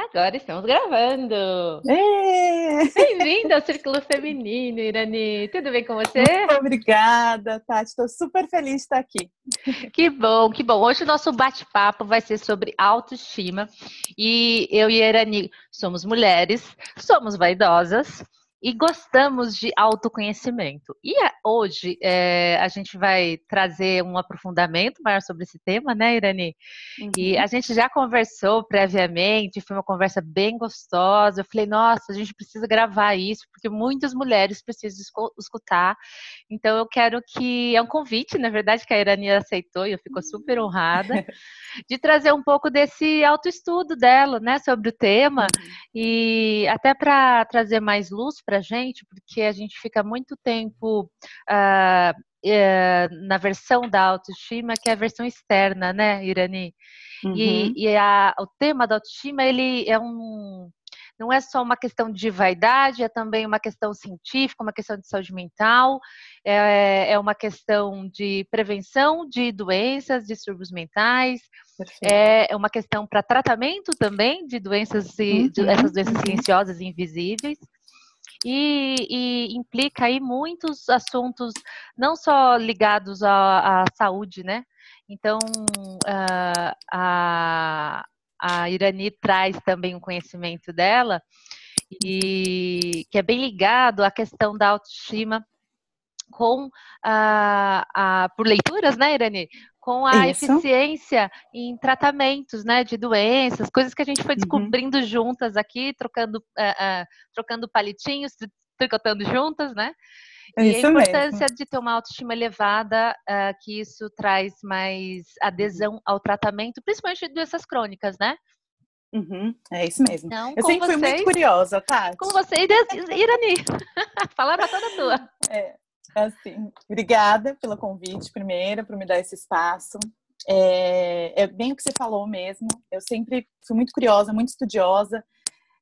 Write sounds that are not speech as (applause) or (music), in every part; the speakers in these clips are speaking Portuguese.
Agora estamos gravando! Bem-vinda ao Círculo Feminino, Irani! Tudo bem com você? Muito obrigada, Tati. Estou super feliz de estar aqui. Que bom, que bom. Hoje o nosso bate-papo vai ser sobre autoestima. E eu e a Irani somos mulheres, somos vaidosas, e gostamos de autoconhecimento. E hoje é, a gente vai trazer um aprofundamento maior sobre esse tema, né, Irani? Uhum. E a gente já conversou previamente, foi uma conversa bem gostosa. Eu falei, nossa, a gente precisa gravar isso, porque muitas mulheres precisam escutar. Então eu quero que. É um convite, na verdade, que a Irani aceitou e eu fico super honrada, (laughs) de trazer um pouco desse autoestudo dela, né, sobre o tema, uhum. e até para trazer mais luz para a gente, porque a gente fica muito tempo uh, uh, na versão da autoestima, que é a versão externa, né, Irani? Uhum. E, e a, o tema da autoestima, ele é um não é só uma questão de vaidade, é também uma questão científica, uma questão de saúde mental, é, é uma questão de prevenção de doenças, distúrbios mentais, é, é uma questão para tratamento também de doenças, e, de, uhum. essas doenças silenciosas e invisíveis e, e, implica aí muitos assuntos, não só ligados à, à saúde, né? Então, uh, a, a Irani traz também um conhecimento dela, e que é bem ligado à questão da autoestima com a, a, por leituras, né, Irani? Com a Isso. eficiência em tratamentos, né, de doenças, coisas que a gente foi uhum. descobrindo uhum. juntas aqui, trocando, uh, uh, trocando palitinhos, tricotando juntas, né? É e a importância mesmo. de ter uma autoestima elevada, uh, que isso traz mais adesão ao tratamento, principalmente de doenças crônicas, né? Uhum, é isso mesmo. Então, eu sempre vocês, fui muito curiosa, tá? Com você e Irani. (laughs) Falaram toda tua. É, Assim, obrigada pelo convite, primeiro, por me dar esse espaço. É, é, bem o que você falou mesmo. Eu sempre fui muito curiosa, muito estudiosa.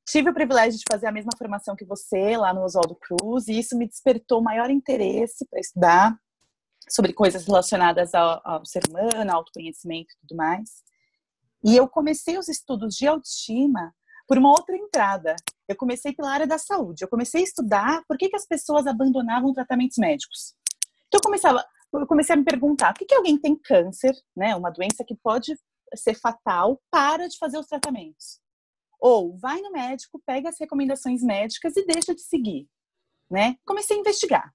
Tive o privilégio de fazer a mesma formação que você lá no Oswaldo Cruz, e isso me despertou maior interesse para estudar sobre coisas relacionadas ao, ao ser humano, autoconhecimento e tudo mais. E eu comecei os estudos de autoestima por uma outra entrada. Eu comecei pela área da saúde. Eu comecei a estudar por que, que as pessoas abandonavam tratamentos médicos. Então eu começava, eu comecei a me perguntar, por que, que alguém tem câncer, né, uma doença que pode ser fatal, para de fazer os tratamentos? Ou vai no médico, pega as recomendações médicas e deixa de seguir, né? Comecei a investigar.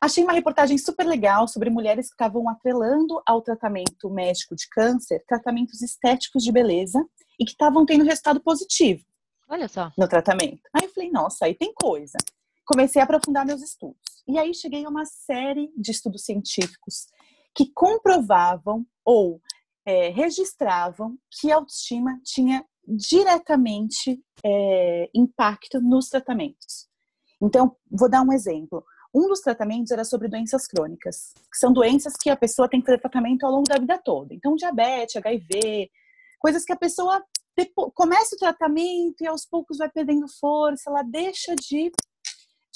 Achei uma reportagem super legal sobre mulheres que estavam atrelando ao tratamento médico de câncer tratamentos estéticos de beleza e que estavam tendo resultado positivo. Olha só. No tratamento. Aí eu falei, nossa, aí tem coisa. Comecei a aprofundar meus estudos. E aí cheguei a uma série de estudos científicos que comprovavam ou é, registravam que a autoestima tinha diretamente é, impacto nos tratamentos. Então, vou dar um exemplo. Um dos tratamentos era sobre doenças crônicas, que são doenças que a pessoa tem que fazer tratamento ao longo da vida toda. Então, diabetes, HIV, coisas que a pessoa começa o tratamento e aos poucos vai perdendo força, ela deixa de,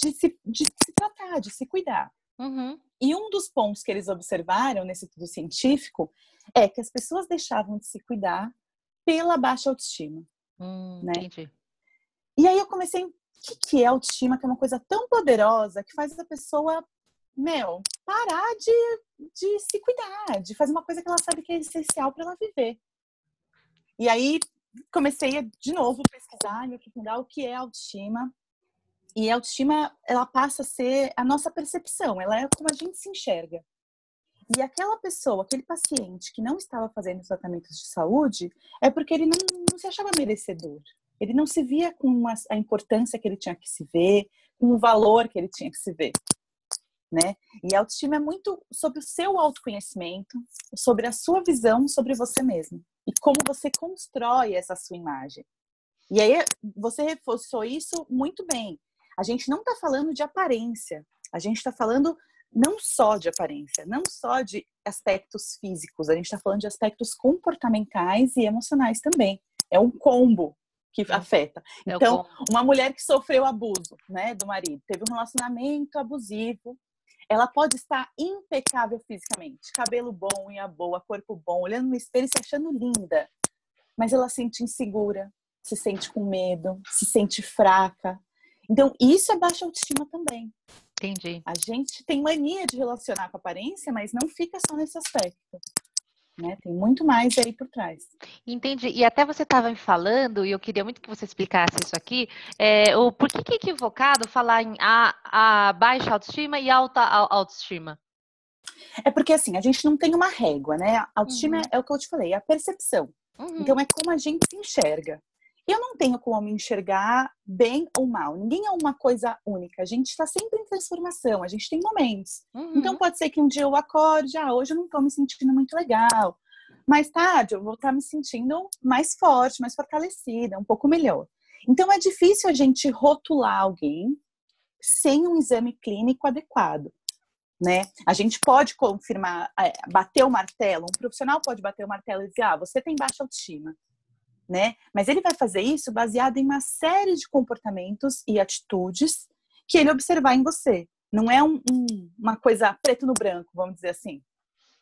de, se, de se tratar, de se cuidar. Uhum. E um dos pontos que eles observaram nesse estudo científico é que as pessoas deixavam de se cuidar pela baixa autoestima. Hum, né? Entendi. E aí eu comecei, que, que é autoestima? Que é uma coisa tão poderosa que faz a pessoa, meu, parar de, de se cuidar, de fazer uma coisa que ela sabe que é essencial para ela viver. E aí comecei a, de novo pesquisar me aprofundar o que é autoestima. E a autoestima, ela passa a ser a nossa percepção, ela é como a gente se enxerga. E aquela pessoa, aquele paciente que não estava fazendo tratamentos de saúde, é porque ele não, não se achava merecedor. Ele não se via com a importância que ele tinha que se ver, com o valor que ele tinha que se ver. Né? E a autoestima é muito sobre o seu autoconhecimento, sobre a sua visão sobre você mesmo e como você constrói essa sua imagem. E aí você reforçou isso muito bem. A gente não está falando de aparência, a gente está falando não só de aparência, não só de aspectos físicos, a gente está falando de aspectos comportamentais e emocionais também. É um combo que afeta. É então, uma mulher que sofreu abuso, né, do marido, teve um relacionamento abusivo, ela pode estar impecável fisicamente, cabelo bom, unha boa, corpo bom, olhando no espelho e se achando linda, mas ela se sente insegura, se sente com medo, se sente fraca. Então, isso é baixa autoestima também. Entendi. A gente tem mania de relacionar com aparência, mas não fica só nesse aspecto. Né? Tem muito mais aí por trás. Entendi. E até você estava me falando, e eu queria muito que você explicasse isso aqui, é, o por que, que é equivocado falar em a, a baixa autoestima e alta autoestima? É porque assim, a gente não tem uma régua, né? A autoestima uhum. é o que eu te falei, é a percepção. Uhum. Então é como a gente se enxerga. Eu não tenho como me enxergar bem ou mal. Ninguém é uma coisa única. A gente está sempre em transformação. A gente tem momentos. Uhum. Então pode ser que um dia eu acorde, ah, hoje eu não estou me sentindo muito legal. Mais tarde eu vou estar tá me sentindo mais forte, mais fortalecida, um pouco melhor. Então é difícil a gente rotular alguém sem um exame clínico adequado. Né? A gente pode confirmar, é, bater o martelo, um profissional pode bater o martelo e dizer, ah, você tem baixa autoestima né? Mas ele vai fazer isso baseado em uma série de comportamentos e atitudes que ele observar em você. Não é um, um, uma coisa preto no branco, vamos dizer assim.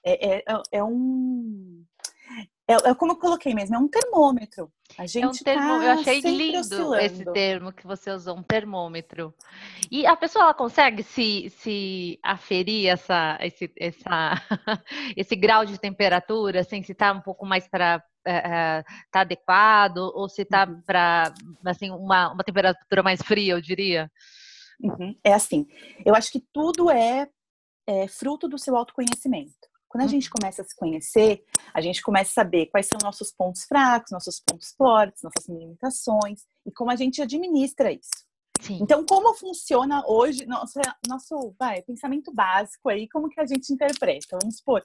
É, é, é um. É, é, como eu coloquei mesmo, é um termômetro. A gente é um termo, tá eu achei lindo oscilando. esse termo que você usou, um termômetro. E a pessoa ela consegue se, se aferir essa, esse, essa, (laughs) esse grau de temperatura, assim, se está um pouco mais para está adequado ou se está uhum. para assim uma, uma temperatura mais fria, eu diria? Uhum. É assim, eu acho que tudo é, é, fruto do seu autoconhecimento. Quando a gente uhum. começa a se conhecer, a gente começa a saber quais são nossos pontos fracos, nossos pontos fortes, nossas limitações e como a gente administra isso. Sim. Então, como funciona hoje nosso, nosso vai, pensamento básico aí, como que a gente interpreta? Vamos supor,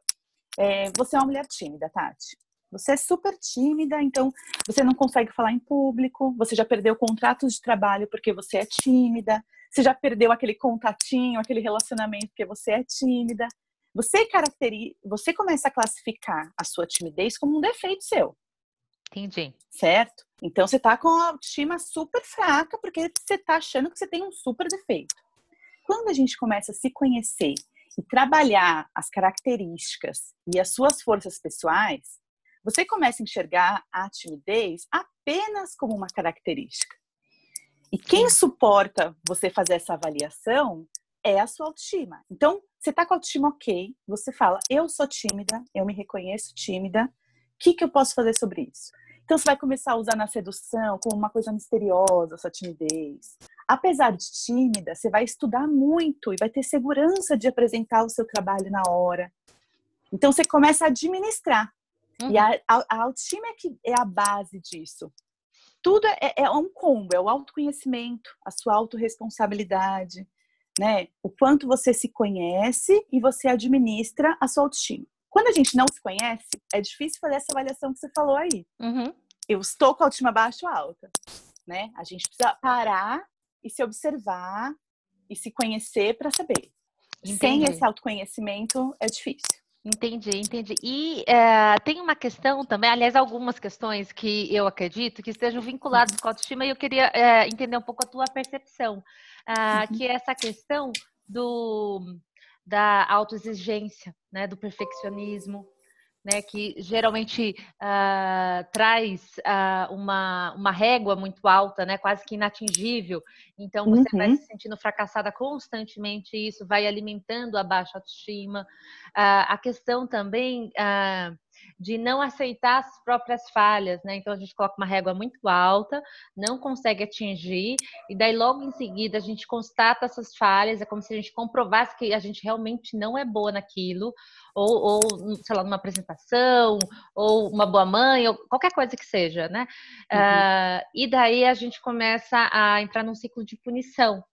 é, você é uma mulher tímida, Tati. Você é super tímida, então você não consegue falar em público, você já perdeu contratos de trabalho porque você é tímida, você já perdeu aquele contatinho, aquele relacionamento porque você é tímida. Você caracteriza, você começa a classificar a sua timidez como um defeito seu. Entendi. Certo? Então você tá com a autoestima super fraca porque você tá achando que você tem um super defeito. Quando a gente começa a se conhecer e trabalhar as características e as suas forças pessoais, você começa a enxergar a timidez apenas como uma característica. E quem suporta você fazer essa avaliação é a sua autoestima. Então, você está com a autoestima ok, você fala, eu sou tímida, eu me reconheço tímida, o que, que eu posso fazer sobre isso? Então, você vai começar a usar na sedução como uma coisa misteriosa, a sua timidez. Apesar de tímida, você vai estudar muito e vai ter segurança de apresentar o seu trabalho na hora. Então, você começa a administrar. Uhum. E a, a, a, autoestima é, que é a base disso. Tudo é, é um combo, é o autoconhecimento, a sua autorresponsabilidade, né? O quanto você se conhece e você administra a sua autoestima. Quando a gente não se conhece, é difícil fazer essa avaliação que você falou aí. Uhum. Eu estou com a autoestima baixa ou alta, né? A gente precisa parar e se observar e se conhecer para saber. Entendi. Sem esse autoconhecimento é difícil. Entendi, entendi. E é, tem uma questão também, aliás, algumas questões que eu acredito que estejam vinculadas com a autoestima e eu queria é, entender um pouco a tua percepção, ah, uhum. que é essa questão do, da autoexigência, né, do perfeccionismo, né, que geralmente uh, traz uh, uma, uma régua muito alta, né, quase que inatingível. Então você uhum. vai se sentindo fracassada constantemente, e isso vai alimentando a baixa autoestima. Uh, a questão também de não aceitar as próprias falhas, né? Então a gente coloca uma régua muito alta, não consegue atingir, e daí logo em seguida a gente constata essas falhas, é como se a gente comprovasse que a gente realmente não é boa naquilo, ou, ou sei lá, numa apresentação, ou uma boa mãe, ou qualquer coisa que seja, né? Uhum. Uh, e daí a gente começa a entrar num ciclo de punição,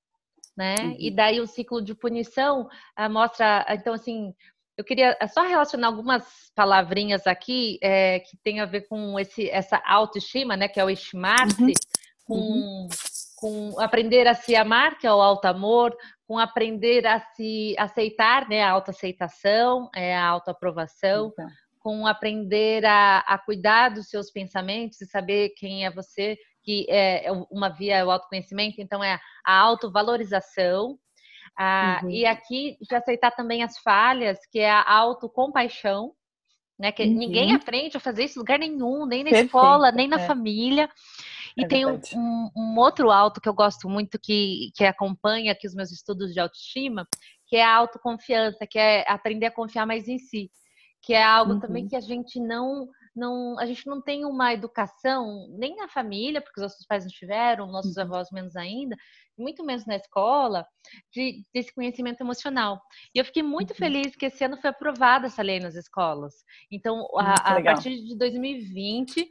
né? Uhum. E daí o ciclo de punição uh, mostra, então assim, eu queria é só relacionar algumas palavrinhas aqui é, que tem a ver com esse, essa autoestima, né? Que é o estimar-se, uhum. com, uhum. com aprender a se amar, que é o alto amor, com aprender a se aceitar, né? A autoaceitação, é a autoaprovação, uhum. com aprender a, a cuidar dos seus pensamentos e saber quem é você, que é, é uma via é o autoconhecimento, então é a autovalorização, ah, uhum. E aqui de aceitar também as falhas, que é a autocompaixão, né? Que uhum. ninguém aprende a fazer isso em lugar nenhum, nem na Perfeito, escola, nem na é. família. E é tem um, um, um, outro alto que eu gosto muito, que, que acompanha aqui os meus estudos de autoestima, que é a autoconfiança, que é aprender a confiar mais em si. Que é algo uhum. também que a gente não não, a gente não tem uma educação, nem na família, porque os nossos pais não tiveram, nossos uhum. avós menos ainda, muito menos na escola, de, desse conhecimento emocional. E eu fiquei muito uhum. feliz que esse ano foi aprovada essa lei nas escolas. Então, a, a partir de 2020,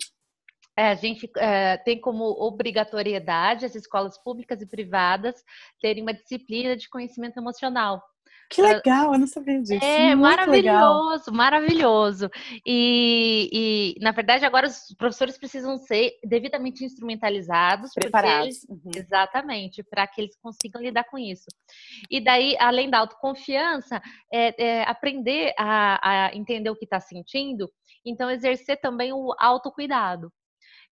é, a gente é, tem como obrigatoriedade as escolas públicas e privadas terem uma disciplina de conhecimento emocional. Que legal, eu não sabia disso. É Muito maravilhoso, legal. maravilhoso. E, e, na verdade, agora os professores precisam ser devidamente instrumentalizados, preparados. uhum. Exatamente, para que eles consigam lidar com isso. E daí, além da autoconfiança, é, é aprender a, a entender o que está sentindo, então exercer também o autocuidado.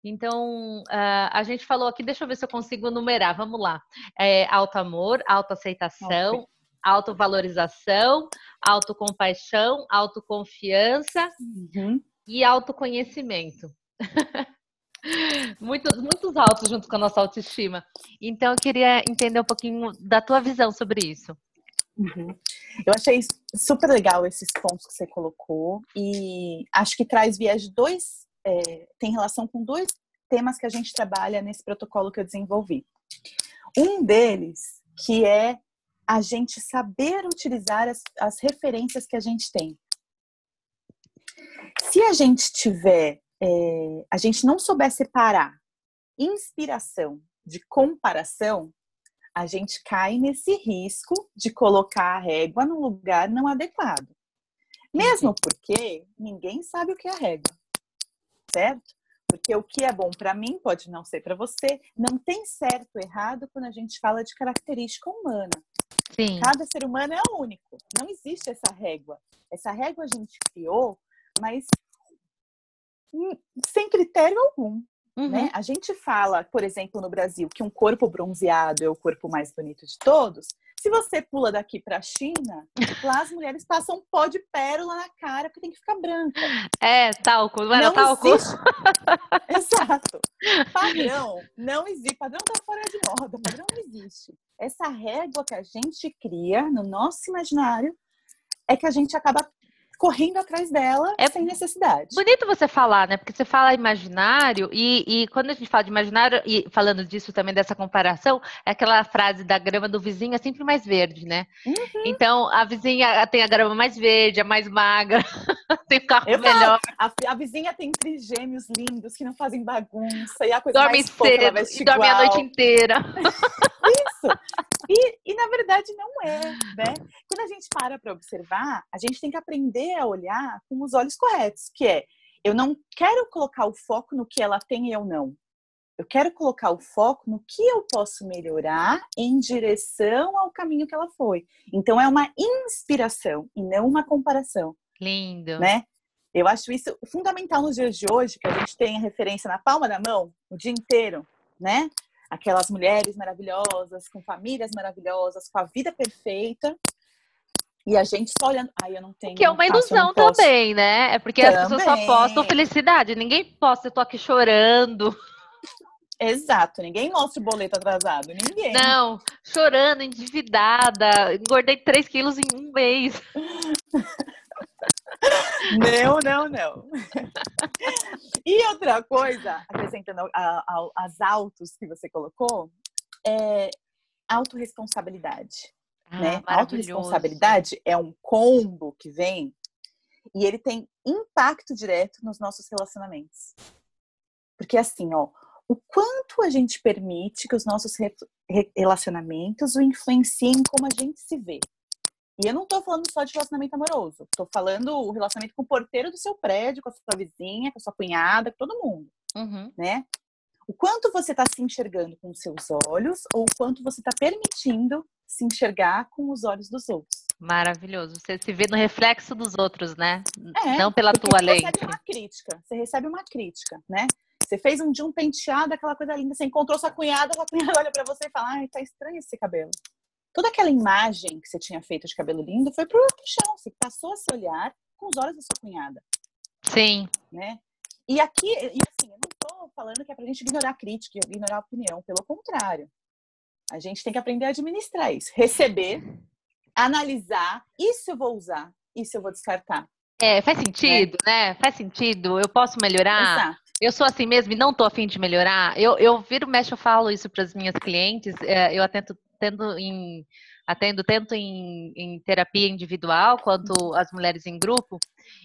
Então, a gente falou aqui, deixa eu ver se eu consigo numerar, vamos lá. É, alto amor, autoaceitação, autovalorização, autocompaixão, autoconfiança uhum. e autoconhecimento. (laughs) muitos, muitos altos junto com a nossa autoestima. Então, eu queria entender um pouquinho da tua visão sobre isso. Uhum. Eu achei super legal esses pontos que você colocou e acho que traz viés de dois, é, tem relação com dois temas que a gente trabalha nesse protocolo que eu desenvolvi. Um deles que é a gente saber utilizar as, as referências que a gente tem. Se a gente tiver, é, a gente não souber separar inspiração de comparação, a gente cai nesse risco de colocar a régua num lugar não adequado. Mesmo porque ninguém sabe o que é a régua, certo? Porque o que é bom para mim pode não ser para você. Não tem certo ou errado quando a gente fala de característica humana. Sim. Cada ser humano é único. Não existe essa régua. Essa régua a gente criou, mas sem critério algum. Uhum. Né? A gente fala, por exemplo, no Brasil, que um corpo bronzeado é o corpo mais bonito de todos. Se você pula daqui para a China, lá as mulheres passam pó de pérola na cara porque tem que ficar branca. É, talco, não era não talco? Existe... (laughs) Exato. Padrão não existe. Padrão tá fora de moda. Padrão não existe. Essa régua que a gente cria no nosso imaginário é que a gente acaba correndo atrás dela é sem necessidade. Bonito você falar, né? Porque você fala imaginário e, e, quando a gente fala de imaginário e falando disso também dessa comparação, é aquela frase da grama do vizinho é sempre mais verde, né? Uhum. Então a vizinha tem a grama mais verde, a mais magra, (laughs) tem o carro melhor. A, a, vizinha tem trigêmeos lindos que não fazem bagunça e a coisa dorme mais cedo, e dorme a noite inteira. (laughs) Isso. E, e na verdade não é, né? Quando a gente para para observar, a gente tem que aprender a olhar com os olhos corretos, que é eu não quero colocar o foco no que ela tem e eu não. Eu quero colocar o foco no que eu posso melhorar em direção ao caminho que ela foi. Então é uma inspiração e não uma comparação. Lindo. Né? Eu acho isso fundamental nos dias de hoje, que a gente tem a referência na palma da mão o dia inteiro, né? Aquelas mulheres maravilhosas, com famílias maravilhosas, com a vida perfeita. E a gente só olhando. Ai, eu não tenho. Que é uma ilusão também, né? É porque também. as pessoas só postam felicidade. Ninguém posta, eu tô aqui chorando. Exato, ninguém mostra o boleto atrasado, ninguém. Não, chorando, endividada, engordei 3 quilos em um mês. (laughs) Não, não, não. E outra coisa, acrescentando a, a, as autos que você colocou, é autorresponsabilidade. Ah, né? Autoresponsabilidade é um combo que vem e ele tem impacto direto nos nossos relacionamentos. Porque assim, ó, o quanto a gente permite que os nossos relacionamentos o influenciem como a gente se vê. E eu não tô falando só de relacionamento amoroso, tô falando o relacionamento com o porteiro do seu prédio, com a sua vizinha, com a sua cunhada, com todo mundo, uhum. né? O quanto você está se enxergando com os seus olhos ou o quanto você está permitindo se enxergar com os olhos dos outros. Maravilhoso. Você se vê no reflexo dos outros, né? É, Não pela tua você lente. Você recebe uma crítica. Você recebe uma crítica, né? Você fez um dia um penteado, aquela coisa linda. Você encontrou sua cunhada, a cunhada (laughs) olha para você e fala: ai, tá estranho esse cabelo. Toda aquela imagem que você tinha feito de cabelo lindo foi pro chão. Você passou a se olhar com os olhos da sua cunhada. Sim. Né? E aqui, e assim, eu não tô falando que é pra gente ignorar a crítica, ignorar a opinião. Pelo contrário. A gente tem que aprender a administrar isso. Receber, analisar, isso eu vou usar, isso eu vou descartar. É, faz sentido, né? né? Faz sentido. Eu posso melhorar? Exato. Eu sou assim mesmo e não tô afim de melhorar. Eu, eu viro, mexe, eu falo isso para as minhas clientes. É, eu atento tendo em atendo tanto em, em, terapia individual quanto as mulheres em grupo.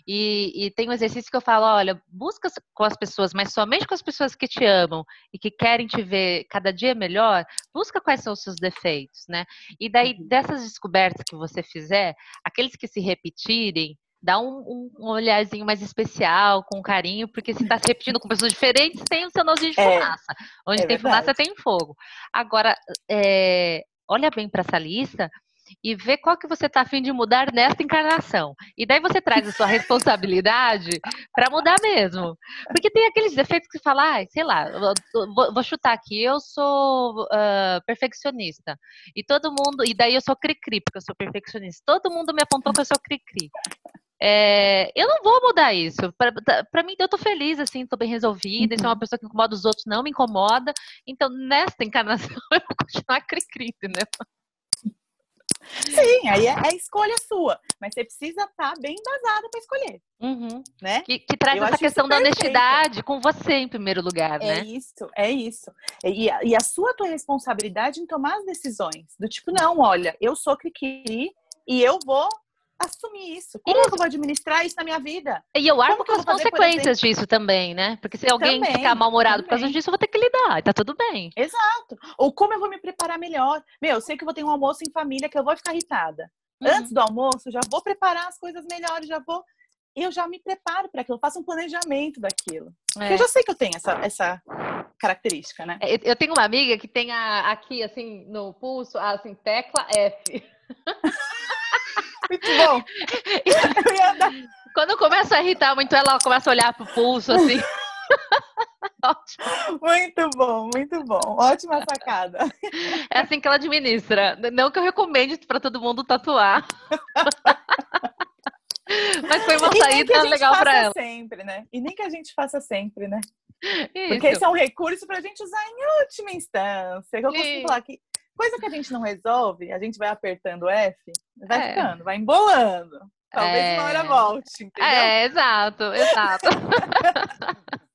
E, e, tem um exercício que eu falo: olha, busca com as pessoas, mas somente com as pessoas que te amam e que querem te ver cada dia melhor, busca quais são os seus defeitos, né? E daí, uhum. dessas descobertas que você fizer, aqueles que se repetirem, dá um, um, olharzinho mais especial, com carinho, porque se está se repetindo com pessoas diferentes, tem o seu nozinho de é, fumaça. Onde é tem verdade. fumaça, tem fogo. Agora, é, olha bem para essa lista e vê qual que você está afim de mudar nesta encarnação. E daí você traz a sua (laughs) responsabilidade para mudar mesmo. Porque tem aqueles defeitos que você fala, ah, sei lá, vou, vou chutar aqui, eu sou uh, perfeccionista. E todo mundo, e daí eu sou cri-cri, porque eu sou perfeccionista. Todo mundo me apontou que eu sou cri-cri. É, eu não vou mudar isso. Para mim, eu tô feliz, assim, tô bem resolvida. Uhum. Isso é uma pessoa que incomoda os outros, não me incomoda. Então, nesta encarnação, (laughs) eu vou continuar cri-cri, entendeu? Sim, aí é, é escolha sua. Mas você precisa estar tá bem embasada para escolher. Uhum. Né? Que, que traz eu essa questão da honestidade com você em primeiro lugar, é né? É isso, é isso. E a, e a sua tua responsabilidade em tomar as decisões. Do tipo, não, olha, eu sou cri e eu vou assumir isso. Como isso. eu vou administrar isso na minha vida? E eu arco com as consequências disso também, né? Porque se alguém também, ficar mal-humorado por causa disso, eu vou ter que lidar, tá tudo bem. Exato. Ou como eu vou me preparar melhor. Meu, eu sei que eu vou ter um almoço em família que eu vou ficar irritada. Uhum. Antes do almoço, já vou preparar as coisas melhores, já vou eu já me preparo para aquilo, eu faço um planejamento daquilo. É. Eu já sei que eu tenho essa, essa característica, né? Eu tenho uma amiga que tem a, aqui, assim, no pulso, assim, tecla F. (laughs) Muito bom. (laughs) Quando começa a irritar muito, ela começa a olhar pro pulso, assim. (laughs) Ótimo. Muito bom, muito bom. Ótima sacada. É assim que ela administra. Não que eu recomende para todo mundo tatuar. (laughs) Mas foi uma saída legal para ela. sempre, né? E nem que a gente faça sempre, né? Isso. Porque esse é um recurso para a gente usar em última instância. Eu costumo falar que Coisa que a gente não resolve, a gente vai apertando F, vai é. ficando, vai embolando. Talvez é. uma hora volte, entendeu? É, exato, exato. (laughs)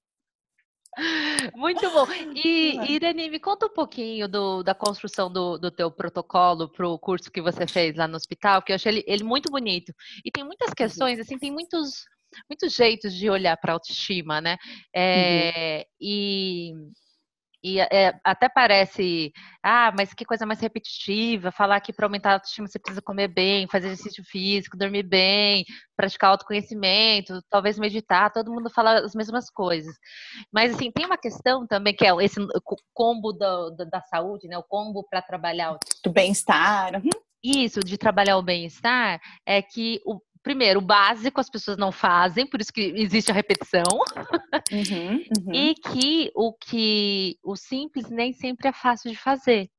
Muito bom. E, Irene, me conta um pouquinho do, da construção do, do teu protocolo para o curso que você fez lá no hospital, que eu achei ele, ele, muito bonito. E tem muitas uhum. questões, assim, tem muitos, muitos jeitos de olhar para a autoestima, né? É, uhum. E e é, até parece, ah, mas que coisa mais repetitiva, falar que para aumentar a autoestima você precisa comer bem, fazer exercício físico, dormir bem, praticar autoconhecimento, talvez meditar, todo mundo fala as mesmas coisas. Mas assim, tem uma questão também que é esse combo do, da saúde, né? O combo para trabalhar o do bem-estar. Uhum. Isso, de trabalhar o bem-estar, é que o, primeiro, o básico as pessoas não fazem, por isso que existe a repetição. Uhum, uhum. E que o que o simples nem sempre é fácil de fazer.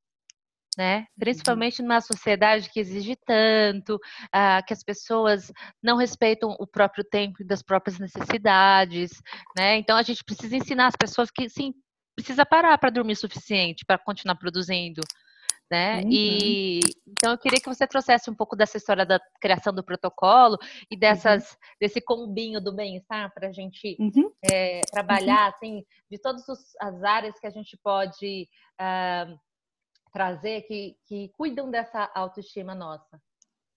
Né? Uhum. Principalmente numa sociedade que exige tanto, uh, que as pessoas não respeitam o próprio tempo e das próprias necessidades, né? Então a gente precisa ensinar as pessoas que sim, precisa parar para dormir o suficiente para continuar produzindo, né? Uhum. E então eu queria que você trouxesse um pouco dessa história da criação do protocolo e uhum. dessas uhum. desse combinho do bem-estar para a gente uhum. é, trabalhar assim de todas as áreas que a gente pode uh, trazer que, que cuidam dessa autoestima nossa.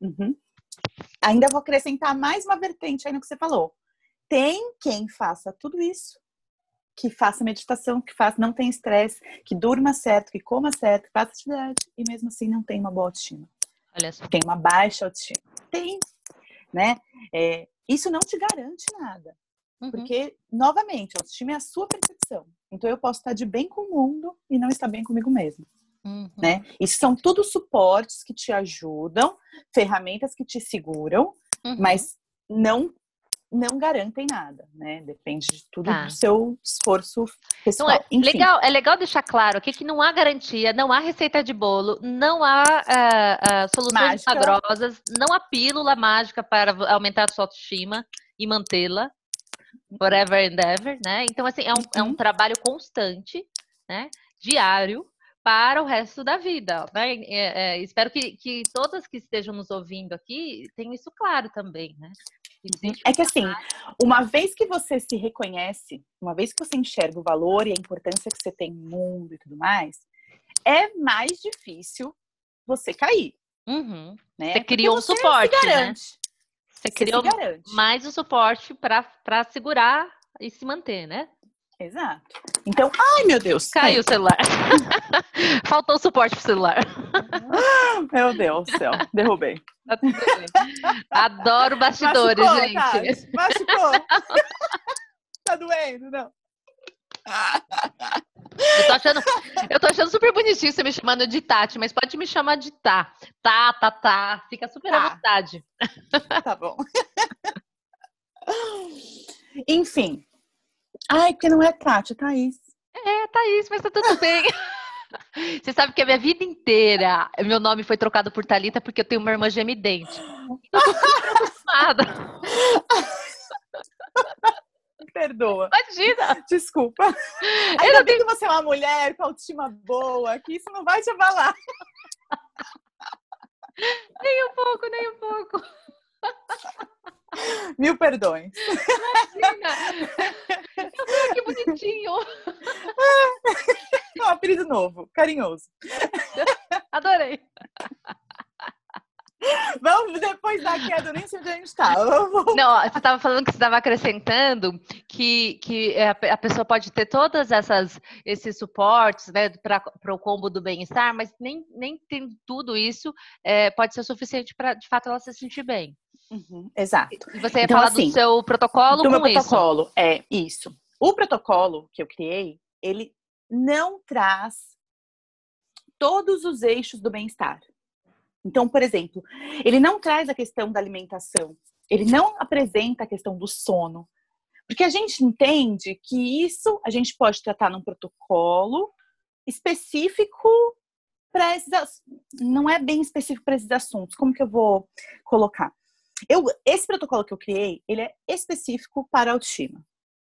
Uhum. Ainda vou acrescentar mais uma vertente aí no que você falou. Tem quem faça tudo isso que faça meditação, que faça, não tenha estresse, que durma certo, que coma certo, que faça atividade e mesmo assim não tem uma boa autoestima. Olha só. Tem uma baixa autoestima. Tem, né? É, isso não te garante nada. Uhum. Porque, novamente, autoestima é a sua percepção. Então eu posso estar de bem com o mundo e não estar bem comigo mesmo. Uhum. Né? Isso são tudo suportes que te ajudam, ferramentas que te seguram, uhum. mas não não garantem nada, né? Depende de tudo tá. do seu esforço pessoal. Então, é, legal, é legal deixar claro aqui que não há garantia, não há receita de bolo, não há uh, uh, soluções mágica. milagrosas, não há pílula mágica para aumentar a sua autoestima e mantê-la. forever and ever, né? Então, assim, é um, é um Uhum. trabalho constante, né? Diário para o resto da vida, né? É, é, espero que, que todas que estejam nos ouvindo aqui tenham isso claro também, né? Existe É que assim, uma vez que você se reconhece, uma vez que você enxerga o valor e a importância que você tem no mundo e tudo mais, é mais difícil você cair, Uhum. né? Você criou um suporte, né? garante. Você Você criou mais o suporte para segurar e se manter, né? Exato. Então, ai meu Deus, Caiu o celular. (laughs) Faltou suporte pro celular. (laughs) Meu Deus do céu, derrubei. Tá. Adoro bastidores, Machucou, gente. Tati? Machucou? (laughs) tá doendo, não? Eu tô, achando, eu tô achando super bonitinho você me chamando de Tati, mas pode me chamar de Tá. Tá, tá, tá. Fica super à Tá. vontade. Tá bom. Enfim. Ai, porque não é Tati, é Thaís. É, Thaís, mas tá tudo bem. (laughs) Você sabe que a minha vida inteira, meu nome foi trocado por Thalita porque eu tenho uma irmã gemidente. Eu tô (laughs) super preocupada. Perdoa. Imagina! Desculpa. Eu Ainda não bem que você é uma mulher com autoestima boa, que isso não vai te abalar. Nem um pouco, nem um pouco. Mil perdões. Imagina! Que bonitinho. (laughs) Um apelido novo, carinhoso. Adorei. (laughs) Vamos depois da queda, nem sei onde a gente tá. Vamos- Não, você estava falando que você estava acrescentando que, que a, pe- a pessoa pode ter todas essas esses suportes né, para o combo do bem-estar, mas nem, nem tendo tudo isso é, pode ser suficiente para de fato ela se sentir bem. Uhum, exato. E você ia Então, falar assim, do seu protocolo do meu isso. protocolo, é isso. O protocolo que eu criei, ele não traz todos os eixos do bem-estar. Então, por exemplo, ele não traz a questão da alimentação, ele não apresenta a questão do sono, porque a gente entende que isso a gente pode tratar num protocolo específico para esses não é bem específico para esses assuntos. Como que eu vou colocar? Eu, esse protocolo que eu criei, ele é específico para autoestima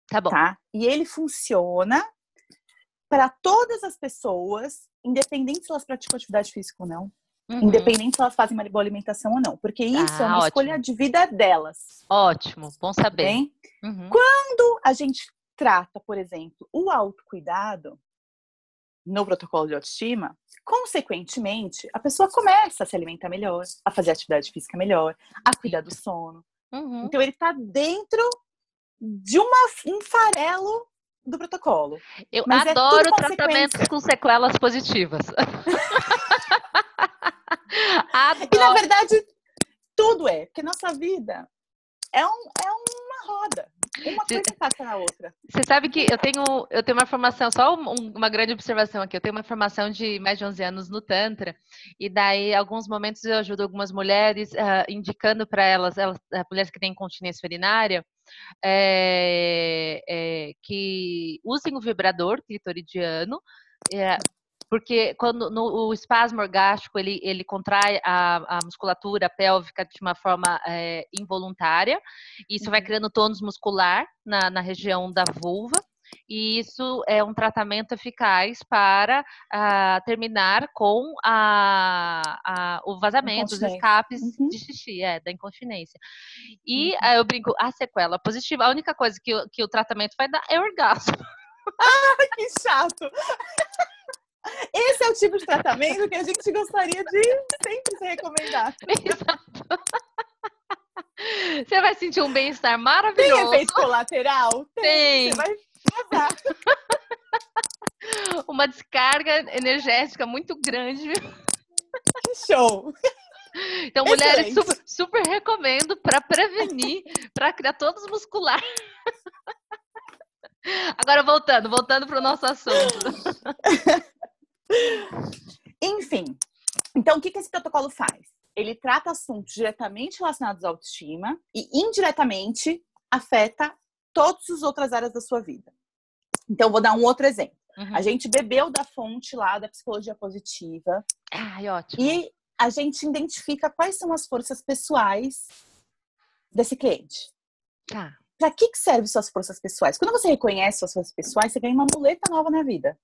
Tá bom. tá? E ele funciona para todas as pessoas, independente se elas praticam atividade física ou não, Uhum. independente se elas fazem uma boa alimentação ou não, porque isso é Ah, uma ótimo. escolha de vida delas, Ótimo, bom saber. Uhum. Quando a gente trata, por exemplo, o autocuidado no protocolo de autoestima, consequentemente, a pessoa começa a se alimentar melhor, a fazer atividade física melhor, a cuidar do sono, Uhum. Então ele está dentro de uma, um farelo do protocolo. Eu Mas é adoro consequência. tratamentos com sequelas positivas. (laughs) (laughs) E na adoro. verdade, tudo é, porque nossa vida é, um, é uma roda. Uma coisa passa na outra. Você sabe que eu tenho, eu tenho uma formação, só um- uma grande observação aqui, eu tenho uma formação de mais de 11 anos no Tantra, e daí, alguns momentos, eu ajudo algumas mulheres, ah, indicando para elas, elas, ah, mulheres que têm incontinência urinária, é, é, que usem o vibrador clitoridiano, é, porque quando no, o espasmo orgástico ele, ele contrai a, a musculatura pélvica de uma forma é, involuntária, isso vai Uhum. criando tônus muscular na, na região da vulva, e isso é um tratamento eficaz para ah, terminar com a, a- o vazamento, os escapes Uhum. de xixi, é, da incontinência. E Uhum. ah, eu brinco, a sequela positiva, a única coisa que, o- que o tratamento vai dar é orgasmo. Que chato! Esse é o tipo de tratamento que a gente gostaria de sempre se recomendar. (laughs) Exato. Você vai sentir um bem-estar Tem maravilhoso. efeito colateral? Tem. Você vai vazar. (laughs) Uma descarga energética muito grande. Que show! Então, mulheres, super, super recomendo para prevenir, para criar todos muscular. (laughs) Agora, voltando, voltando para o nosso assunto. Enfim, então o que, que esse protocolo faz? Ele trata assuntos diretamente relacionados à autoestima e indiretamente afeta todas as outras áreas da sua vida. Então, vou dar um outro exemplo. Uhum. A gente bebeu da fonte lá da psicologia positiva Ai, ótimo. e a gente identifica quais são as forças pessoais desse cliente. Tá. para que, que serve suas forças pessoais? Quando você reconhece suas forças pessoais, você ganha uma muleta nova na vida.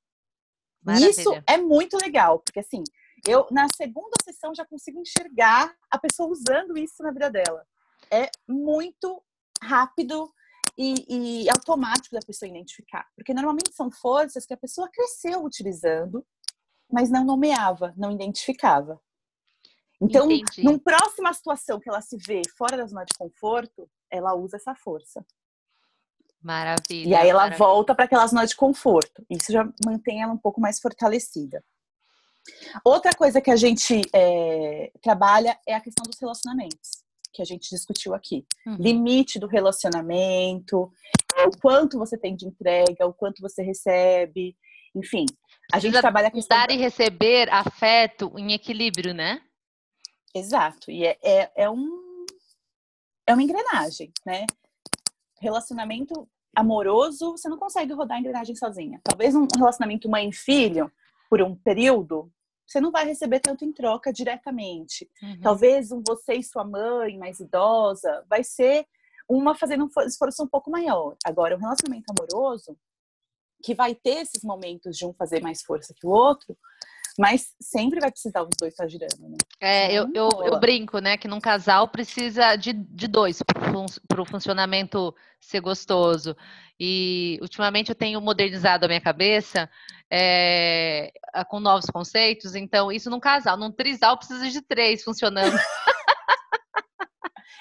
Maravilha. Isso é muito legal, porque assim, eu na segunda sessão já consigo enxergar a pessoa usando isso na vida dela. É muito rápido e, e automático da pessoa identificar, porque normalmente são forças que a pessoa cresceu utilizando, mas não nomeava, não identificava. Então, Entendi. numa próxima situação que ela se vê fora da zona de conforto, ela usa essa força. Maravilha. E aí ela maravilha. volta para aquela zona de conforto. Isso já mantém ela um pouco mais fortalecida. Outra coisa que a gente é, trabalha é a questão dos relacionamentos, que a gente discutiu aqui. Uhum. Limite do relacionamento, o quanto você tem de entrega, o quanto você recebe, enfim. A gente trabalha a questão. Dar da... e receber afeto em equilíbrio, né? Exato. E é, é, é, um, é uma engrenagem, né? Relacionamento amoroso, você não consegue rodar a engrenagem sozinha. Talvez um relacionamento mãe-filho, por um período, você não vai receber tanto em troca diretamente. Uhum. Talvez um você e sua mãe mais idosa vai ser uma fazendo um esforço um pouco maior. Agora, um relacionamento amoroso, que vai ter esses momentos de um fazer mais força que o outro, mas sempre vai precisar os dois estar girando, né? É, eu, eu, eu, brinco, né, que num casal precisa de, de dois para o funcionamento ser gostoso. E ultimamente eu tenho modernizado a minha cabeça é, com novos conceitos, então isso num casal, num trisal precisa de três funcionando. (laughs)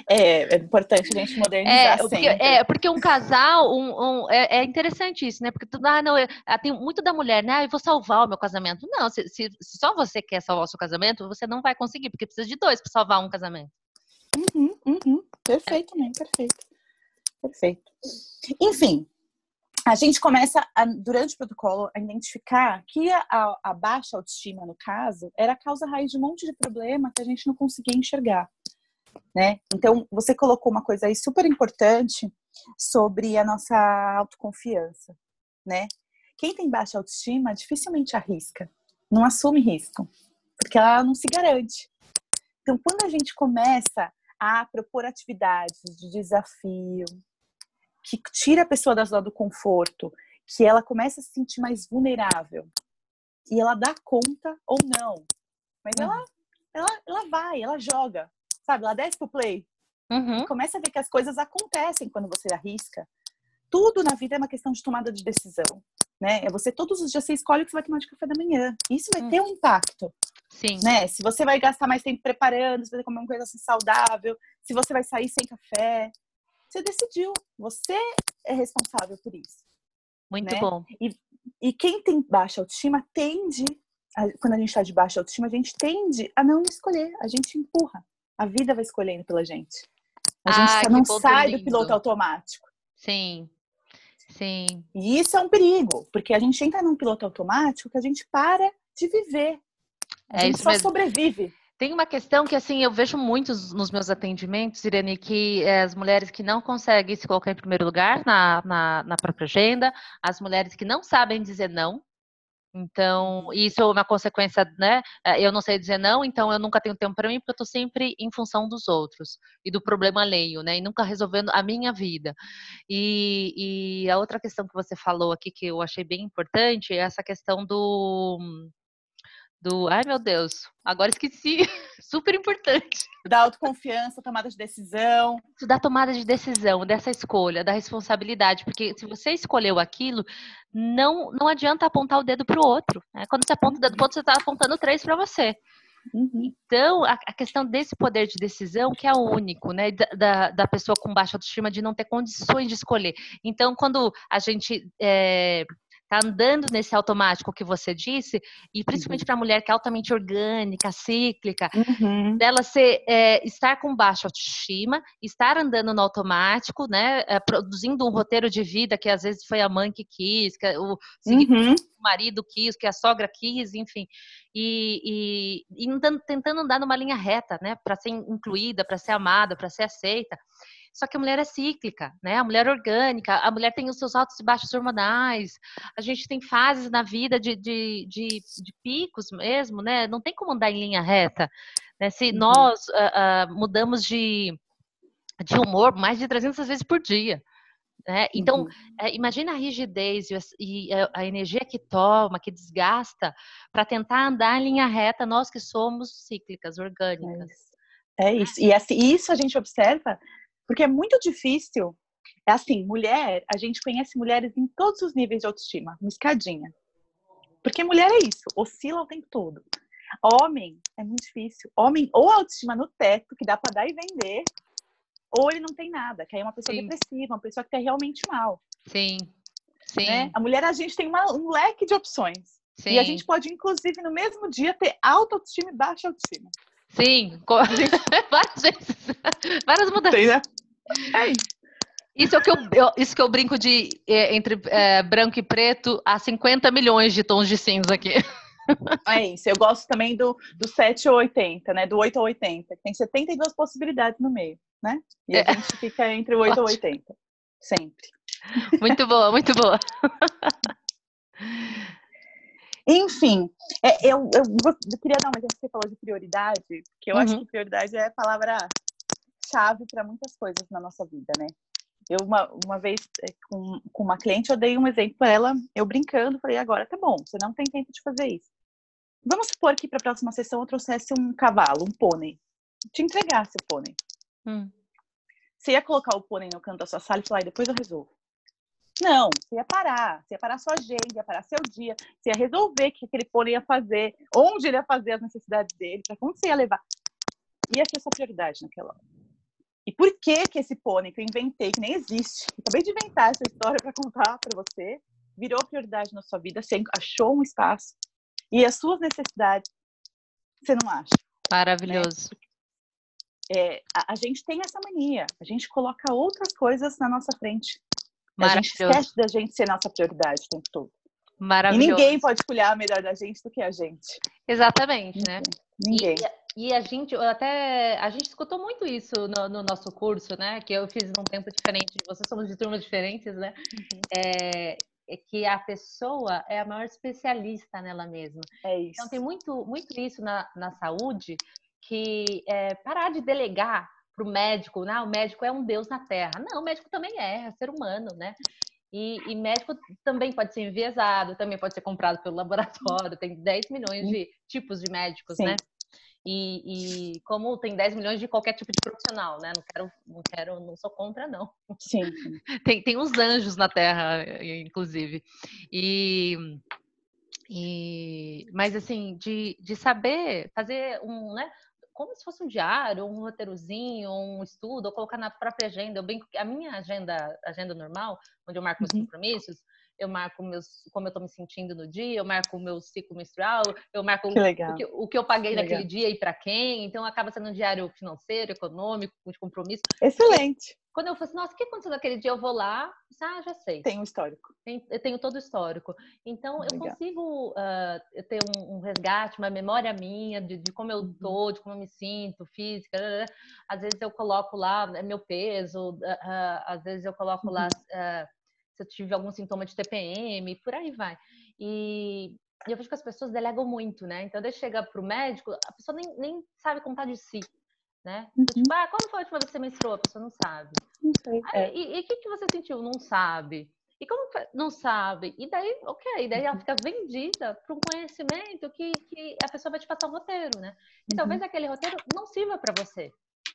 É, é importante a gente modernizar é, porque, é, porque um casal, um, um é, é, interessante isso, né? Porque tu, ah, não, ah, tem muito da mulher, né? Ah, eu vou salvar o meu casamento. Não, se, se, se, só você quer salvar o seu casamento, você não vai conseguir, porque precisa de dois para salvar um casamento. Uhum, uhum. Perfeito, né? Perfeito. Perfeito. Enfim, a gente começa, a, durante o protocolo, a identificar que a, a, a, baixa autoestima, no caso, era a causa raiz de um monte de problema que a gente não conseguia enxergar né? Então, você colocou uma coisa aí super importante sobre a nossa autoconfiança, né? Quem tem baixa autoestima dificilmente arrisca, não assume risco, porque ela não se garante. Então, quando a gente começa a propor atividades de desafio, que tira a pessoa da zona do conforto, que ela começa a se sentir mais vulnerável, e ela dá conta ou não, mas ela, uhum. ela, ela vai, ela joga, sabe? Ela desce pro play. Uhum. começa a ver que as coisas acontecem quando você arrisca. Tudo na vida é uma questão de tomada de decisão, né? É você todos os dias você escolhe o que você vai tomar de café da manhã. Isso vai uhum. ter um impacto. Sim. Né? Se você vai gastar mais tempo preparando, se você vai comer uma coisa assim saudável, se você vai sair sem café, você decidiu. Você é responsável por isso. Muito né? bom. E, e quem tem baixa autoestima tende, a, quando a gente está de baixa autoestima, a gente tende a não escolher, a gente empurra. A vida vai escolhendo pela gente. A gente ah, não sai lindo. do piloto automático. Sim. Sim. E isso é um perigo, porque a gente entra num piloto automático que a gente para de viver. A é gente só mesmo. sobrevive. Tem uma questão que, assim, eu vejo muitos nos meus atendimentos, Irene, que é as mulheres que não conseguem se colocar em primeiro lugar na, na, na própria agenda, as mulheres que não sabem dizer não, então, isso é uma consequência, né? Eh, eu não sei dizer não, então eu nunca tenho tempo para mim, porque eu estou sempre em função dos outros e do problema alheio, né? E nunca resolvendo a minha vida. E, e a outra questão que você falou aqui, que eu achei bem importante, é essa questão do do. Ai, meu Deus, agora esqueci. (laughs) Super importante. Da autoconfiança, tomada de decisão. Da tomada de decisão, dessa escolha, da responsabilidade. Porque se você escolheu aquilo, não, não adianta apontar o dedo para o outro. Né? Quando você aponta o dedo para outro, você está apontando três para você. Uhum. Então, a, a, questão desse poder de decisão, que é o único, né, da, da pessoa com baixa autoestima, de não ter condições de escolher. Então, quando a gente é, tá andando nesse automático que você disse, e principalmente uhum. para a mulher que é altamente orgânica, cíclica, uhum. dela ser, é, estar com baixa autoestima, estar andando no automático, né, é, produzindo um roteiro de vida que às vezes foi a mãe que quis, que o, uhum. o marido quis, que a sogra quis, enfim, e, e, e tentando andar numa linha reta, né, para ser incluída, para ser amada, para ser aceita. Só que a mulher é cíclica, né? A mulher é orgânica, a mulher tem os seus altos e baixos hormonais, a gente tem fases na vida de, de, de, de picos mesmo, né? Não tem como andar em linha reta. Né? Se uhum. nós uh, uh, mudamos de, de humor mais de 300 vezes por dia. Né? Então, uhum. é, imagina a rigidez e a, a, energia que toma, que desgasta, para tentar andar em linha reta, nós que somos cíclicas, orgânicas. É isso. É isso. E assim, isso a gente observa porque é muito difícil. É assim, mulher, a gente conhece mulheres em todos os níveis de autoestima, uma escadinha. Porque mulher é isso, oscila o tempo todo. Homem é muito difícil. Homem, ou autoestima no teto, que dá para dar e vender, ou ele não tem nada, que aí é uma pessoa Sim. depressiva, uma pessoa que está realmente mal. Sim. Sim. Né? A mulher, a gente tem uma, um leque de opções. Sim. E a gente pode, inclusive, no mesmo dia, ter alta autoestima e baixa autoestima. Sim, (laughs) várias vezes. Várias mudanças. Tem, né? É isso. É que eu, eu, isso que eu brinco de é, entre é, branco e preto a 50 milhões de tons de cinza aqui. (laughs) É isso. Eu gosto também do, do 7 ou 80, né? Do 8 ou 80, que tem 72 possibilidades no meio, né? E a é. gente fica entre o 8 Ótimo. ou 80. Sempre. Muito boa, muito boa. (laughs) Enfim, é, eu, eu, eu, queria dar uma exemplo que você falou de prioridade, porque eu uhum. acho que prioridade é a palavra-chave para muitas coisas na nossa vida, né? Eu, uma, uma vez, é, com, com uma cliente, eu dei um exemplo para ela, eu brincando, falei, agora tá bom, você não tem tempo de fazer isso. Vamos supor que para a próxima sessão eu trouxesse um cavalo, um pônei. Te entregasse o pônei. Hum. Você ia colocar o pônei no canto da sua sala e falar, depois eu resolvo. Não, você ia parar, você ia parar sua agenda, ia parar seu dia, você ia resolver o que aquele pônei ia fazer, onde ele ia fazer as necessidades dele, para onde você ia levar. Ia ser sua prioridade naquela hora. E por que que esse pônei que eu inventei, que nem existe, acabei de inventar essa história para contar para você, virou prioridade na sua vida, você achou um espaço e as suas necessidades você não acha. Maravilhoso. Né? É, a, a, gente tem essa mania, a gente coloca outras coisas na nossa frente. A gente esquece da gente ser nossa prioridade o tempo todo. Maravilhoso. E ninguém pode colher melhor da gente do que a gente. Exatamente, né? Ninguém. E, e, a gente até a gente escutou muito isso no, no, nosso curso, né? Que eu fiz num tempo diferente de vocês, somos de turmas diferentes, né? Uhum. É, é que a pessoa é a maior especialista nela mesma. É isso. Então tem muito, muito isso na, na saúde que é, parar de delegar para o médico, né? O médico é um deus na Terra. Não, o médico também é, é ser humano, né? E, e, médico também pode ser enviesado, também pode ser comprado pelo (laughs) laboratório, tem 10 milhões de tipos de médicos, Sim. né? E, e, como tem 10 milhões de qualquer tipo de profissional, né? Não quero, não quero, não sou contra, não. Sim. (laughs) tem, tem uns anjos na Terra, inclusive. E, e mas assim, de, de saber fazer um, né? Como se fosse um diário, um roteirozinho, um estudo, ou colocar na própria agenda. Eu bem, a minha agenda, agenda normal, onde eu marco uhum. compromissos, eu marco meus, como eu estou me sentindo no dia, eu marco o meu ciclo menstrual, eu marco o que, o, que, eu paguei que naquele legal. dia e para quem. Então acaba sendo um diário financeiro, econômico, de compromisso. Excelente. Quando eu falo assim, nossa, o que aconteceu naquele dia? Eu vou lá, ah, já sei. Tem um histórico. Eu tenho todo o histórico. Então, Legal. eu consigo uh, ter um, um, resgate, uma memória minha de, de, como eu uhum. tô, de como eu me sinto, física. Às vezes eu coloco lá né, meu peso, uh, uh, às vezes eu coloco lá uhum. se eu tive algum sintoma de TPM, por aí vai. E, eu vejo que as pessoas delegam muito, né? Então, deixa chegar para o médico, a pessoa nem, nem sabe contar de si né? Uhum. Tipo, ah, quando foi a última vez que você menstruou? A pessoa não sabe. Não sei. é. E o que, que você sentiu? Não sabe. E como não sabe? E daí, ok, daí ela uhum. fica vendida para um conhecimento que, que a pessoa vai te passar um roteiro, né? E uhum. talvez aquele roteiro não sirva para você.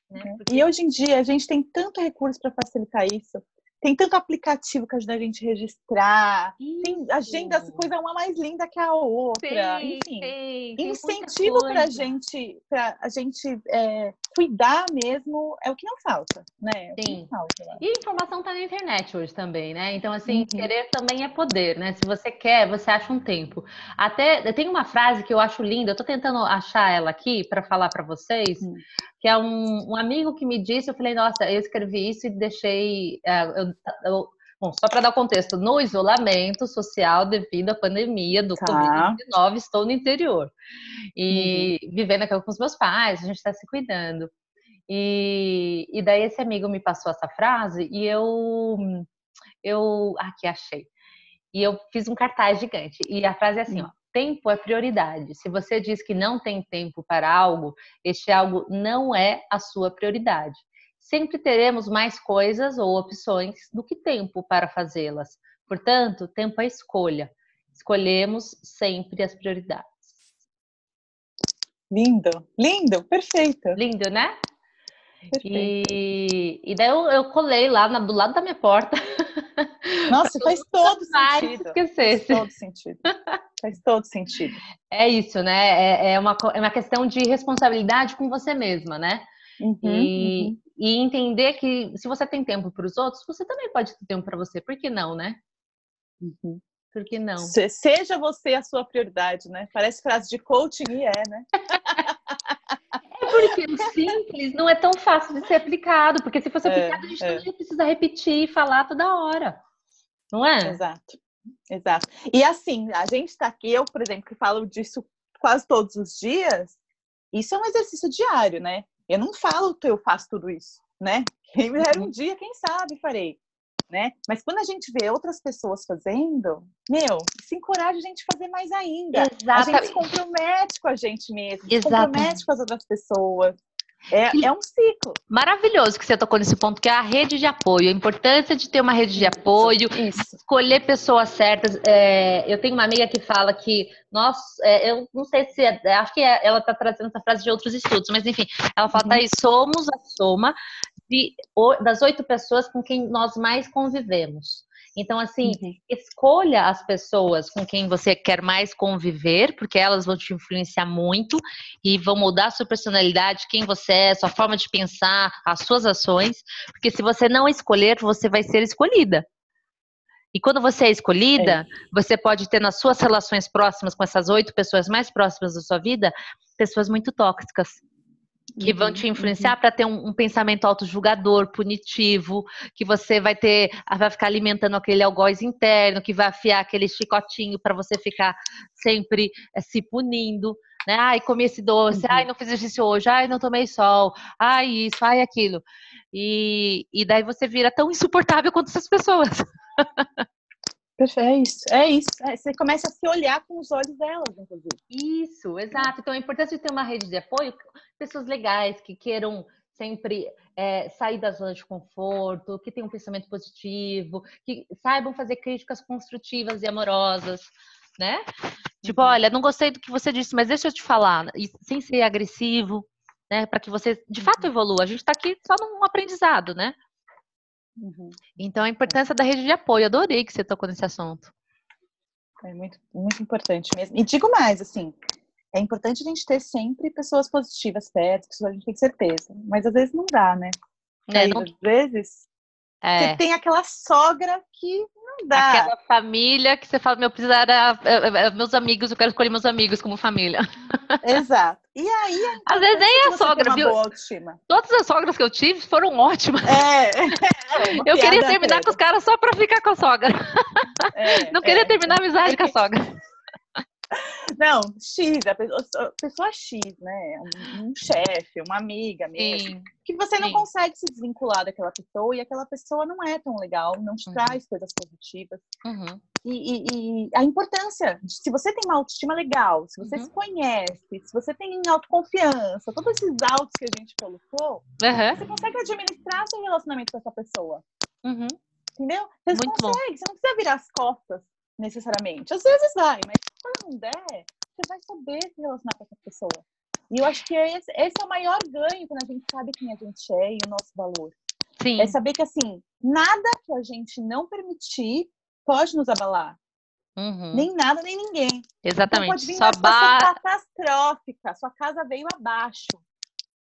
Né? Porque... E hoje em dia a gente tem tanto recurso para facilitar isso. Tem tanto aplicativo que ajuda a gente a registrar. Isso. Tem agenda, coisa uma mais linda que a outra. Sim, Enfim, sim, incentivo para a gente, pra a gente é, cuidar mesmo é o que não falta, né? É sim. Falta, e a informação está na internet hoje também, né? Então, assim, uhum. querer também é poder, né? Se você quer, você acha um tempo. Até tem uma frase que eu acho linda, eu estou tentando achar ela aqui para falar para vocês. Uhum que é um, um, amigo que me disse, eu falei, nossa, eu escrevi isso e deixei. É, eu, eu, bom, só para dar contexto, no isolamento social devido à pandemia do tá. Covid-19, estou no interior. E uhum. vivendo aqui com os meus pais, a gente está se cuidando. E, e daí esse amigo me passou essa frase e eu. Eu. Aqui achei. E eu fiz um cartaz gigante. E a frase é assim, ó tempo é prioridade. Se você diz que não tem tempo para algo, este algo não é a sua prioridade. Sempre teremos mais coisas ou opções do que tempo para fazê-las. Portanto, tempo é escolha. Escolhemos sempre as prioridades. Lindo, lindo, perfeito. Lindo, né? E, e daí eu, eu colei lá na, do lado da minha porta. (laughs) Nossa, faz (laughs) todo sentido. Esquecesse. Faz todo sentido. Faz todo sentido. É isso, né? É, é, uma, é uma questão de responsabilidade com você mesma, né? Uhum, e, uhum. e entender que se você tem tempo para os outros, você também pode ter tempo para você. Por que não, né? Uhum. Por que não? Seja você a sua prioridade, né? Parece frase de coaching e é, né? É porque o simples não é tão fácil de ser aplicado, porque se fosse é, aplicado, a gente é. não precisa repetir e falar toda hora. Não é? Exato. Exato. E assim, a gente está aqui, eu, por exemplo, que falo disso quase todos os dias, isso é um exercício diário, né? Eu não falo que eu faço tudo isso, né? Quem me der um uhum. dia, quem sabe, farei né? Mas quando a gente vê outras pessoas fazendo, meu, se encoraja a gente a fazer mais ainda. Exatamente. A gente se compromete com a gente mesmo, se compromete com as outras pessoas. É, é, um ciclo. Maravilhoso que você tocou nesse ponto, que é a rede de apoio. A importância de ter uma rede de apoio, Isso. escolher pessoas certas. É, eu tenho uma amiga que fala que nós, é, eu não sei se, é, acho que é, ela está trazendo essa frase de outros estudos, mas enfim, ela fala, uhum. Tá somos a soma de, das oito pessoas com quem nós mais convivemos. Então, assim, uhum. escolha as pessoas com quem você quer mais conviver, porque elas vão te influenciar muito e vão mudar a sua personalidade, quem você é, sua forma de pensar, as suas ações. Porque se você não escolher, você vai ser escolhida. E quando você é escolhida, é. você pode ter nas suas relações próximas com essas oito pessoas mais próximas da sua vida, pessoas muito tóxicas que vão te uhum, influenciar uhum. para ter um, um, pensamento autojulgador, punitivo, que você vai ter, vai ficar alimentando aquele algoz interno, que vai afiar aquele chicotinho para você ficar sempre é, se punindo, né? Ai, comi esse doce, uhum. ai, não fiz exercício hoje, ai, não tomei sol, ai, isso, ai, aquilo. E, e daí você vira tão insuportável quanto essas pessoas. (laughs) É isso, é isso. É, você começa a se olhar com os olhos delas, inclusive. Isso, exato. Então é importante ter uma rede de apoio, pessoas legais que queiram sempre é, sair da zona de conforto, que tenham um pensamento positivo, que saibam fazer críticas construtivas e amorosas, né? Tipo, uhum. olha, não gostei do que você disse, mas deixa eu te falar, e sem ser agressivo, né? Para que você de fato uhum. evolua. A gente está aqui só num aprendizado, né? Uhum. Então, a importância da rede de apoio. Adorei que você tocou nesse assunto. É muito, muito importante mesmo. E digo mais, assim, é importante a gente ter sempre pessoas positivas perto, pessoas a gente tem certeza. Mas às vezes não dá, né? É, Aí, não... Às vezes é. você tem aquela sogra que dá. Aquela família que você fala, meu, precisar meus amigos, eu quero escolher meus amigos como família. (laughs) Exato. E aí, é às vezes nem a sogra, viu? Todas as sogras que eu tive foram ótimas. É. (laughs) é eu queria terminar com os caras só pra ficar com a sogra. É, não queria é. terminar a amizade é com a sogra. Não, X, a pessoa, a pessoa X, né? Um, um chefe, uma amiga mesmo. Sim, que você não sim. consegue se desvincular daquela pessoa e aquela pessoa não é tão legal, não te uhum. traz coisas positivas. Uhum. E, e, e, a importância, de, se você tem uma autoestima legal, se você uhum. se conhece, se você tem autoconfiança, todos esses autos que a gente colocou, você consegue administrar seu relacionamento com essa pessoa. Uhum. Entendeu? Você Muito consegue, bom. você não precisa virar as costas necessariamente. Às vezes vai, mas quando não der, você vai saber se relacionar com essa pessoa. E eu acho que esse, esse é o maior ganho quando a gente sabe quem a gente é e o nosso valor. Sim. É saber que, assim, nada que a gente não permitir pode nos abalar. Uhum. Nem nada, nem ninguém. Exatamente. Então pode vir Só uma ba... catastrófica, sua casa veio abaixo.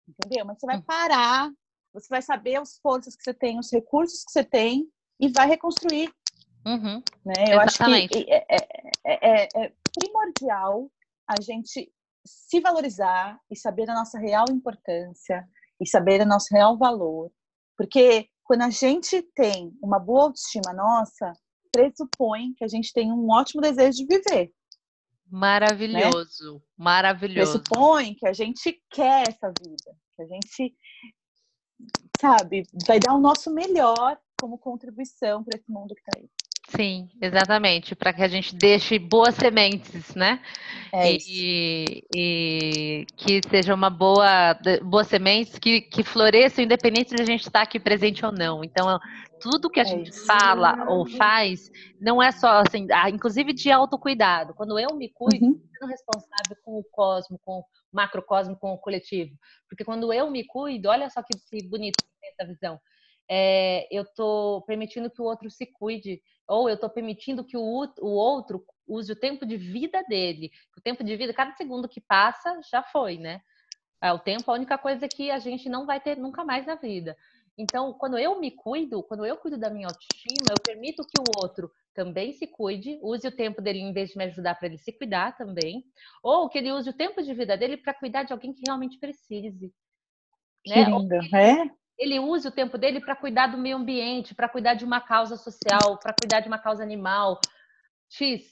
Entendeu? Mas você vai uhum. parar, você vai saber as forças que você tem, os recursos que você tem e vai reconstruir. Uhum. Né? Eu Exatamente. acho que é, é, é, é primordial a gente se valorizar e saber a nossa real importância e saber o nosso real valor. Porque quando a gente tem uma boa autoestima nossa, pressupõe que a gente tem um ótimo desejo de viver. Maravilhoso, né? maravilhoso. Pressupõe que a gente quer essa vida, que a gente, sabe, vai dar o nosso melhor como contribuição para esse mundo que está aí. Sim, exatamente, para que a gente deixe boas sementes, né? É e, e, que seja uma boa, boas sementes que, que floresçam, independente de a gente estar aqui presente ou não. Então, tudo que a é gente isso. fala ou faz não é só assim, ah, inclusive de autocuidado. Quando eu me cuido, uhum. eu sou responsável com o cosmo, com o macrocosmo, com o coletivo. Porque quando eu me cuido, olha só que, que bonito essa visão é, eu estou permitindo que o outro se cuide, ou eu estou permitindo que o, o outro use o tempo de vida dele. O tempo de vida, cada segundo que passa, já foi, né? É, o tempo é a única coisa que a gente não vai ter nunca mais na vida. Então, quando eu me cuido, quando eu cuido da minha autoestima, eu permito que o outro também se cuide, use o tempo dele em vez de me ajudar para ele se cuidar também, ou que ele use o tempo de vida dele para cuidar de alguém que realmente precise. Que né? lindo, é? Ele use o tempo dele para cuidar do meio ambiente, para cuidar de uma causa social, para cuidar de uma causa animal. X.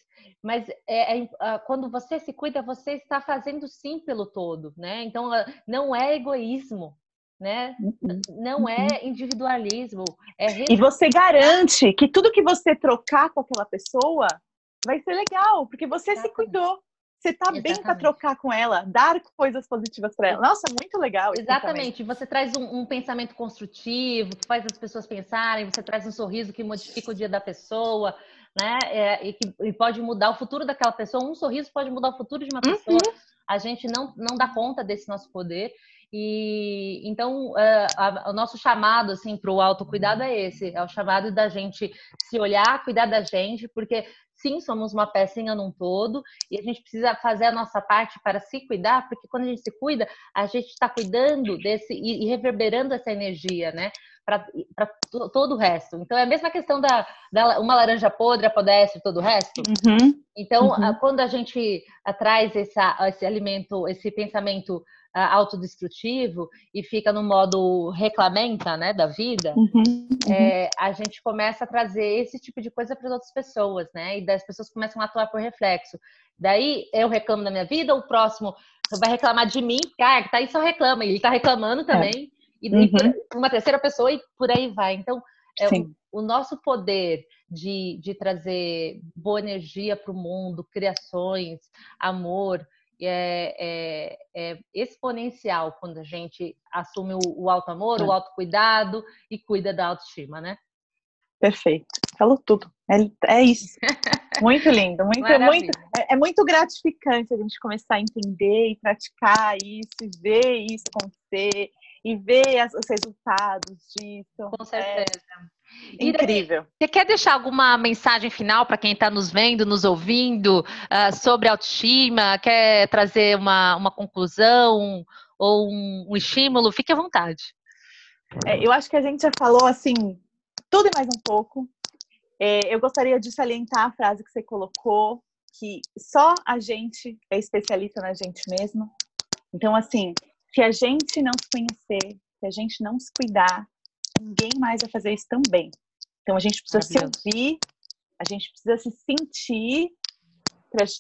Mas é, é, quando você se cuida, você está fazendo sim pelo todo, né? Então não é egoísmo, né? Uhum. Não é uhum. individualismo. É e você garante que tudo que você trocar com aquela pessoa vai ser legal, porque você Exatamente. se cuidou. Você tá Exatamente. bem para trocar com ela, dar coisas positivas para ela. Nossa, muito legal. Exatamente. Você traz um, um, pensamento construtivo, que faz as pessoas pensarem, você traz um sorriso que modifica o dia da pessoa, né? É, e que e pode mudar o futuro daquela pessoa. Um sorriso pode mudar o futuro de uma pessoa. Uhum. A gente não, não dá conta desse nosso poder. E então uh, a, o nosso chamado assim para o autocuidado é esse, é o chamado da gente se olhar, cuidar da gente, porque sim, somos uma pecinha num todo e a gente precisa fazer a nossa parte para se cuidar, porque quando a gente se cuida, a gente está cuidando desse e, e, reverberando essa energia, né? Para todo o resto. Então é a mesma questão da, da uma laranja podre apodrece todo o resto. Uhum. Então, uhum. quando a gente traz essa, esse alimento, esse pensamento autodestrutivo e fica no modo reclamenta, né, da vida, uhum, uhum. É, a gente começa a trazer esse tipo de coisa para as outras pessoas, né, e das pessoas começam a atuar por reflexo. Daí eu reclamo da minha vida, o próximo vai reclamar de mim, cara, que tá aí só reclama, e ele tá reclamando também, é. e uhum. uma terceira pessoa e por aí vai. Então, é, o, o, nosso poder de, de trazer boa energia para o mundo, criações, amor, é, é, é, exponencial quando a gente assume o, o alto amor, é. o autocuidado e cuida da autoestima, né? Perfeito, falou tudo. É, é isso. (laughs) Muito lindo, muito, muito, é, é, muito gratificante a gente começar a entender e praticar isso, e ver isso acontecer, e ver as, os resultados disso. Com certeza. É incrível. Você quer deixar alguma mensagem final para quem está nos vendo, nos ouvindo, uh, sobre autoestima? Quer trazer uma, uma conclusão ou um, um estímulo? Fique à vontade. É, eu acho que a gente já falou assim tudo e mais um pouco. É, eu gostaria de salientar a frase que você colocou, que só a gente é especialista na gente mesma. Então, assim, se a gente não se conhecer, se a gente não se cuidar, ninguém mais vai fazer isso também. Então a gente precisa se ouvir, a gente precisa se sentir,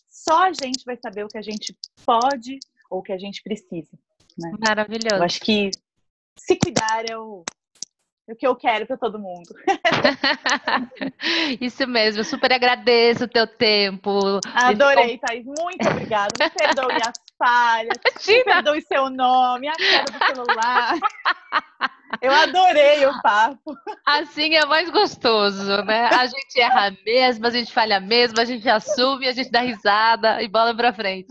só a gente vai saber o que a gente pode ou o que a gente precisa. Né? Maravilhoso. Eu acho que se cuidar é o, o que eu quero para todo mundo. (laughs) (laughs) Isso mesmo, super agradeço o teu tempo. Adorei, Esse... Thaís, muito obrigada. Me perdoe (laughs) as falhas, Imagina. me perdoe seu nome, a cara do celular. Eu adorei o papo. Assim é mais gostoso, né? A gente erra mesmo, a gente falha mesmo, a gente assume, a gente dá risada e bola pra frente.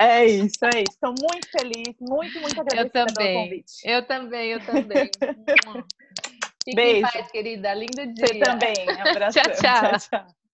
É isso, é isso. Estou muito feliz, muito, muito agradecida eu também, pelo convite. Eu também, eu também. (laughs) Fique Beijo. em paz, querida. Lindo dia. Você também. (laughs) Abraço. tchau, tchau. tchau, tchau.